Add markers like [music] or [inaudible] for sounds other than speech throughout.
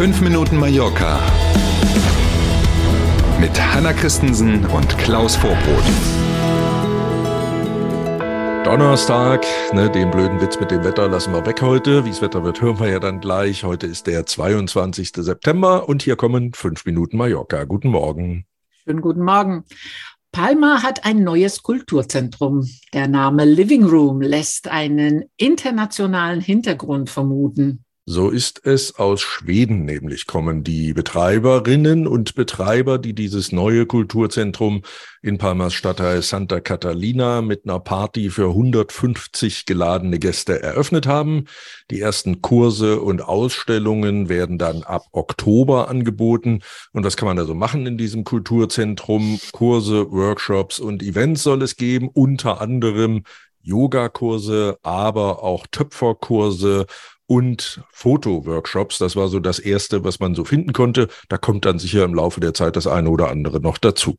5 Minuten Mallorca mit Hanna Christensen und Klaus Vorbrot. Donnerstag, ne, den blöden Witz mit dem Wetter lassen wir weg heute. Wie es Wetter wird, hören wir ja dann gleich. Heute ist der 22. September und hier kommen 5 Minuten Mallorca. Guten Morgen. Schönen guten Morgen. Palma hat ein neues Kulturzentrum. Der Name Living Room lässt einen internationalen Hintergrund vermuten. So ist es aus Schweden nämlich kommen die Betreiberinnen und Betreiber, die dieses neue Kulturzentrum in Palmas Stadtteil Santa Catalina mit einer Party für 150 geladene Gäste eröffnet haben. Die ersten Kurse und Ausstellungen werden dann ab Oktober angeboten. Und was kann man da so machen in diesem Kulturzentrum? Kurse, Workshops und Events soll es geben, unter anderem Yogakurse, aber auch Töpferkurse und Fotoworkshops. Das war so das Erste, was man so finden konnte. Da kommt dann sicher im Laufe der Zeit das eine oder andere noch dazu.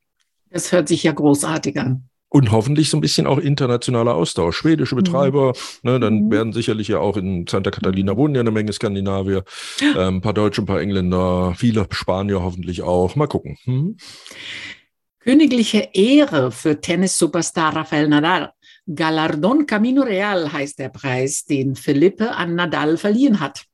Das hört sich ja großartig an. Und hoffentlich so ein bisschen auch internationaler Austausch. Schwedische Betreiber, mhm. ne, dann mhm. werden sicherlich ja auch in Santa Catalina wohnen ja eine Menge Skandinavier, äh, ein paar Deutsche, ein paar Engländer, viele Spanier hoffentlich auch. Mal gucken. Hm? Königliche Ehre für Tennis-Superstar Rafael Nadal. Galardon Camino Real heißt der Preis, den Felipe an Nadal verliehen hat.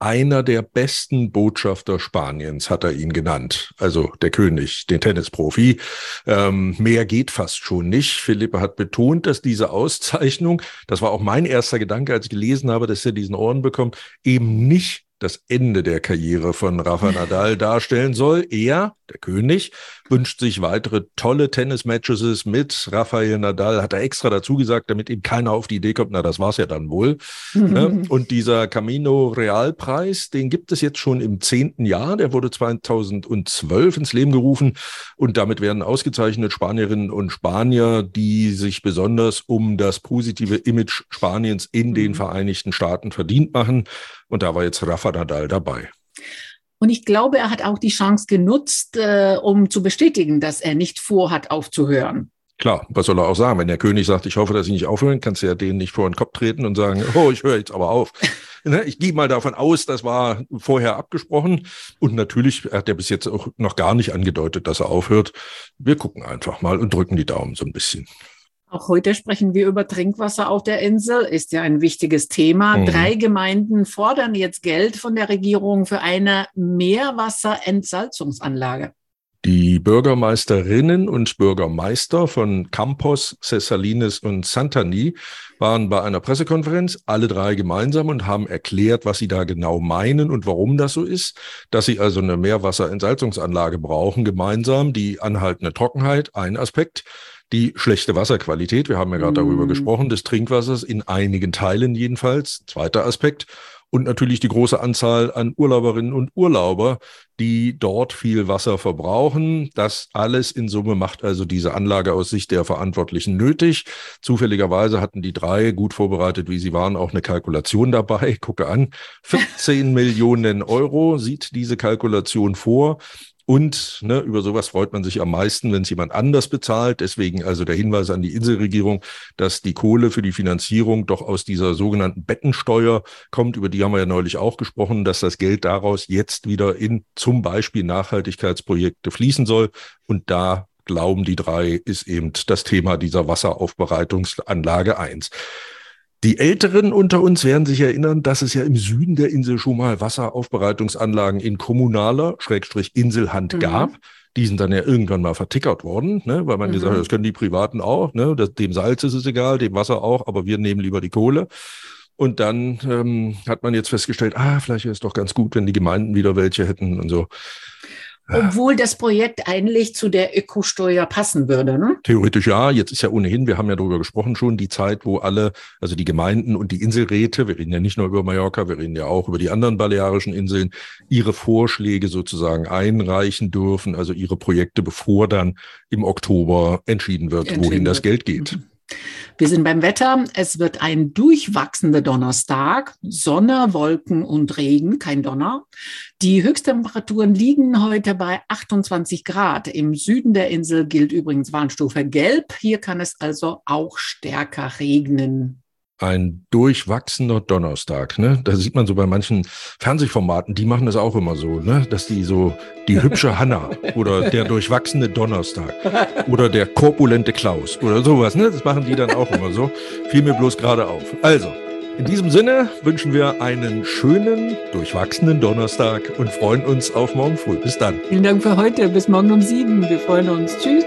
Einer der besten Botschafter Spaniens hat er ihn genannt. Also der König, den Tennisprofi. Ähm, mehr geht fast schon nicht. Philippe hat betont, dass diese Auszeichnung, das war auch mein erster Gedanke, als ich gelesen habe, dass er diesen Orden bekommt, eben nicht das Ende der Karriere von Rafa Nadal darstellen soll. Er, der König, wünscht sich weitere tolle Tennismatches mit Rafael Nadal, hat er extra dazu gesagt, damit ihm keiner auf die Idee kommt, na, das war's ja dann wohl. Ne? [laughs] Und dieser Camino Real Preis, den gibt es jetzt schon im zehnten Jahr. Der wurde 2012 ins Leben gerufen und damit werden ausgezeichnet Spanierinnen und Spanier, die sich besonders um das positive Image Spaniens in den mhm. Vereinigten Staaten verdient machen. Und da war jetzt Rafa Nadal dabei. Und ich glaube, er hat auch die Chance genutzt, äh, um zu bestätigen, dass er nicht vorhat, aufzuhören. Klar, was soll er auch sagen? Wenn der König sagt, ich hoffe, dass ich nicht aufhören, kannst du ja denen nicht vor den Kopf treten und sagen, oh, ich höre jetzt aber auf. [laughs] Ne, ich gehe mal davon aus, das war vorher abgesprochen. Und natürlich hat er bis jetzt auch noch gar nicht angedeutet, dass er aufhört. Wir gucken einfach mal und drücken die Daumen so ein bisschen. Auch heute sprechen wir über Trinkwasser auf der Insel, ist ja ein wichtiges Thema. Mhm. Drei Gemeinden fordern jetzt Geld von der Regierung für eine Meerwasserentsalzungsanlage. Die Bürgermeisterinnen und Bürgermeister von Campos, Cessalines und Santani waren bei einer Pressekonferenz, alle drei gemeinsam und haben erklärt, was sie da genau meinen und warum das so ist, dass sie also eine Meerwasserentsalzungsanlage brauchen, gemeinsam die anhaltende Trockenheit, ein Aspekt, die schlechte Wasserqualität, wir haben ja gerade mm. darüber gesprochen, des Trinkwassers in einigen Teilen jedenfalls, zweiter Aspekt. Und natürlich die große Anzahl an Urlauberinnen und Urlauber, die dort viel Wasser verbrauchen. Das alles in Summe macht also diese Anlage aus Sicht der Verantwortlichen nötig. Zufälligerweise hatten die drei, gut vorbereitet wie sie waren, auch eine Kalkulation dabei. [laughs] Gucke an, 14 [laughs] Millionen Euro sieht diese Kalkulation vor. Und ne, über sowas freut man sich am meisten, wenn es jemand anders bezahlt. Deswegen also der Hinweis an die Inselregierung, dass die Kohle für die Finanzierung doch aus dieser sogenannten Bettensteuer kommt. Über die haben wir ja neulich auch gesprochen, dass das Geld daraus jetzt wieder in zum Beispiel Nachhaltigkeitsprojekte fließen soll. Und da glauben die drei, ist eben das Thema dieser Wasseraufbereitungsanlage eins. Die Älteren unter uns werden sich erinnern, dass es ja im Süden der Insel schon mal Wasseraufbereitungsanlagen in kommunaler, Schrägstrich Inselhand mhm. gab. Die sind dann ja irgendwann mal vertickert worden, ne? weil man mhm. gesagt hat, das können die Privaten auch, ne? das, dem Salz ist es egal, dem Wasser auch, aber wir nehmen lieber die Kohle. Und dann ähm, hat man jetzt festgestellt, ah, vielleicht wäre es doch ganz gut, wenn die Gemeinden wieder welche hätten und so. Obwohl das Projekt eigentlich zu der Ökosteuer passen würde, ne? Theoretisch ja. Jetzt ist ja ohnehin, wir haben ja darüber gesprochen schon, die Zeit, wo alle, also die Gemeinden und die Inselräte, wir reden ja nicht nur über Mallorca, wir reden ja auch über die anderen balearischen Inseln, ihre Vorschläge sozusagen einreichen dürfen, also ihre Projekte, bevor dann im Oktober entschieden wird, entschieden wohin das Geld geht. Mhm. Wir sind beim Wetter. Es wird ein durchwachsender Donnerstag. Sonne, Wolken und Regen, kein Donner. Die Höchsttemperaturen liegen heute bei 28 Grad. Im Süden der Insel gilt übrigens Warnstufe Gelb. Hier kann es also auch stärker regnen. Ein durchwachsener Donnerstag. Ne? Da sieht man so bei manchen Fernsehformaten, die machen das auch immer so, ne? dass die so die hübsche Hanna [laughs] oder der durchwachsene Donnerstag oder der korpulente Klaus oder sowas. Ne? Das machen die dann auch immer so. Fiel mir bloß gerade auf. Also, in diesem Sinne wünschen wir einen schönen, durchwachsenen Donnerstag und freuen uns auf morgen früh. Bis dann. Vielen Dank für heute. Bis morgen um sieben. Wir freuen uns. Tschüss.